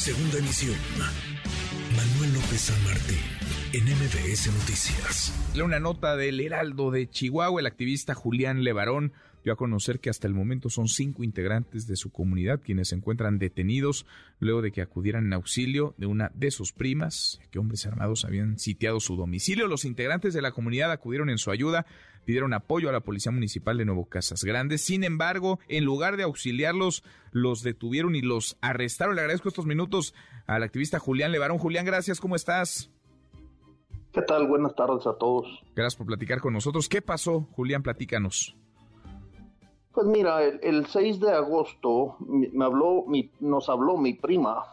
Segunda emisión. Manuel López San Martín, en MBS Noticias. Una nota del Heraldo de Chihuahua, el activista Julián Levarón dio a conocer que hasta el momento son cinco integrantes de su comunidad quienes se encuentran detenidos luego de que acudieran en auxilio de una de sus primas, que hombres armados habían sitiado su domicilio. Los integrantes de la comunidad acudieron en su ayuda, pidieron apoyo a la Policía Municipal de Nuevo Casas Grandes. Sin embargo, en lugar de auxiliarlos, los detuvieron y los arrestaron. Le agradezco estos minutos al activista Julián Levarón. Julián, gracias, ¿cómo estás? ¿Qué tal? Buenas tardes a todos. Gracias por platicar con nosotros. ¿Qué pasó, Julián? Platícanos. Pues mira, el, 6 de agosto me habló, nos habló mi prima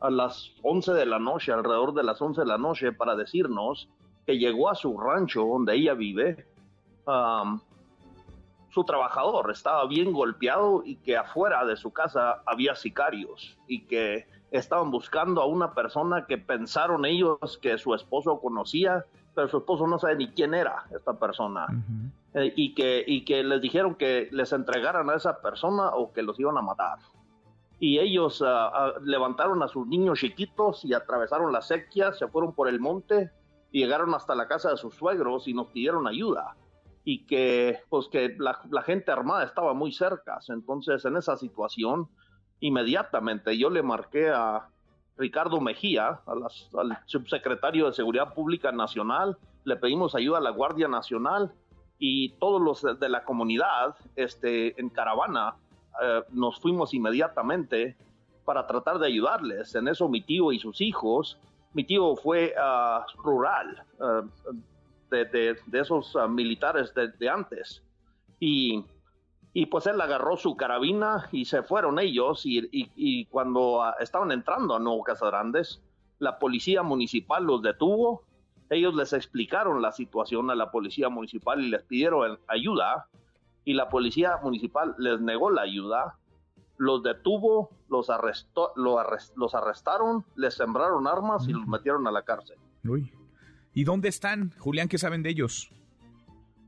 a las 11 de la noche, alrededor de las 11 de la noche, para decirnos que llegó a su rancho donde ella vive. su trabajador estaba bien golpeado y que afuera de su casa había sicarios y que estaban buscando a una persona que pensaron ellos que su esposo conocía, pero su esposo no sabe ni quién era esta persona. Eh, y, que, y que les dijeron que les entregaran a esa persona o que los iban a matar. Y ellos ah, ah, levantaron a sus niños chiquitos y atravesaron la sequía, se fueron por el monte llegaron hasta la casa de sus suegros y nos pidieron ayuda. Y que, pues, que la, gente armada estaba muy cerca. Entonces, en esa situación, inmediatamente yo le marqué a Ricardo Mejía, al subsecretario de Seguridad Pública Nacional, le pedimos ayuda a la Guardia Nacional y todos los de la comunidad este, en caravana eh, nos fuimos inmediatamente para tratar de ayudarles. En eso mi tío y sus hijos, mi tío fue ah, rural, ah, de, esos ah, militares de, antes. Y, y, pues él agarró su carabina y se fueron ellos y, cuando estaban entrando a Nuevo Casadrandes, la policía municipal los detuvo. Ellos les explicaron la situación a la policía municipal y les pidieron ayuda. Y la policía municipal les negó la ayuda, los detuvo, los arrestó, los arrestaron, les sembraron armas y los metieron a la cárcel. Uy. ¿Y dónde están, Julián? ¿Qué saben de ellos?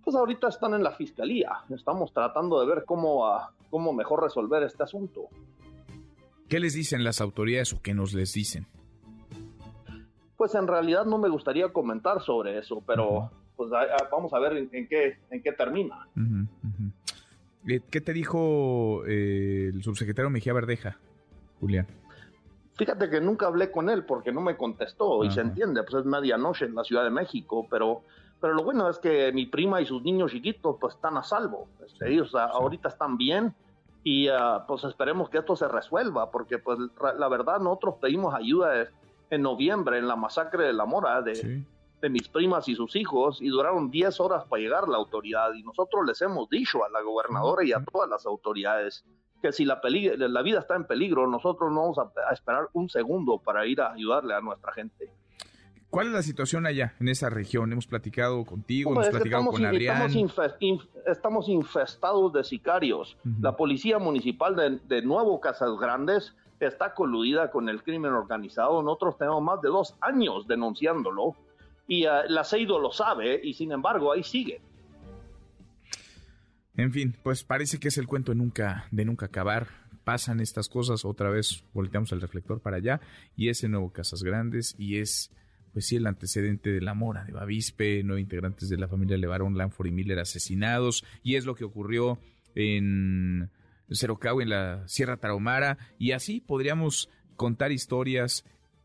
Pues ahorita están en la fiscalía. Estamos tratando de ver cómo, ah, cómo mejor resolver este asunto. ¿Qué les dicen las autoridades o qué nos les dicen? pues en realidad no me gustaría comentar sobre eso, pero pues vamos a ver en, qué, en qué termina. Eh, ¿Qué te dijo eh, el subsecretario Mejía Verdeja, Julián? Fíjate que nunca hablé con él porque no me contestó y se entiende, pues es medianoche en la Ciudad de México, pero, pero lo bueno es que mi prima y sus niños chiquitos pues están a salvo, este, ellos ahorita están bien y ah, pues esperemos que esto se resuelva porque pues la verdad nosotros pedimos ayuda en noviembre en la masacre de la Mora de, de mis primas y sus hijos y duraron 10 horas para llegar la autoridad y nosotros les hemos dicho a la gobernadora y a todas las autoridades que si la, la vida está en peligro, nosotros no vamos a, esperar un segundo para ir a ayudarle a nuestra gente. ¿Cuál es la situación allá, en esa región? Hemos platicado contigo, hemos platicado con Adrián. Estamos, infestados de sicarios. La policía municipal de, de Nuevo Casas Grandes está coludida con el crimen organizado. Nosotros tenemos más de dos años denunciándolo y uh, la CEIDO lo sabe y sin embargo ahí sigue. En fin, pues parece que es el cuento de nunca, de nunca acabar. Pasan estas cosas, otra vez volteamos el reflector para allá y ese nuevo Casas Grandes y es, pues sí, el antecedente de la mora de Bavispe, nueve integrantes de la familia Levarón, Lanford y Miller asesinados y es lo que ocurrió en Cerocao, en la Sierra Tarahumara, y así podríamos contar historias,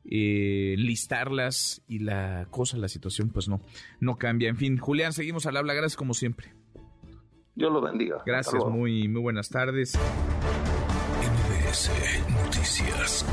eh, listarlas y la cosa, la situación, pues no, no cambia. En fin, Julián, seguimos al habla, gracias como siempre. Dios lo bendiga. Gracias, muy, muy buenas tardes. MBS Noticias.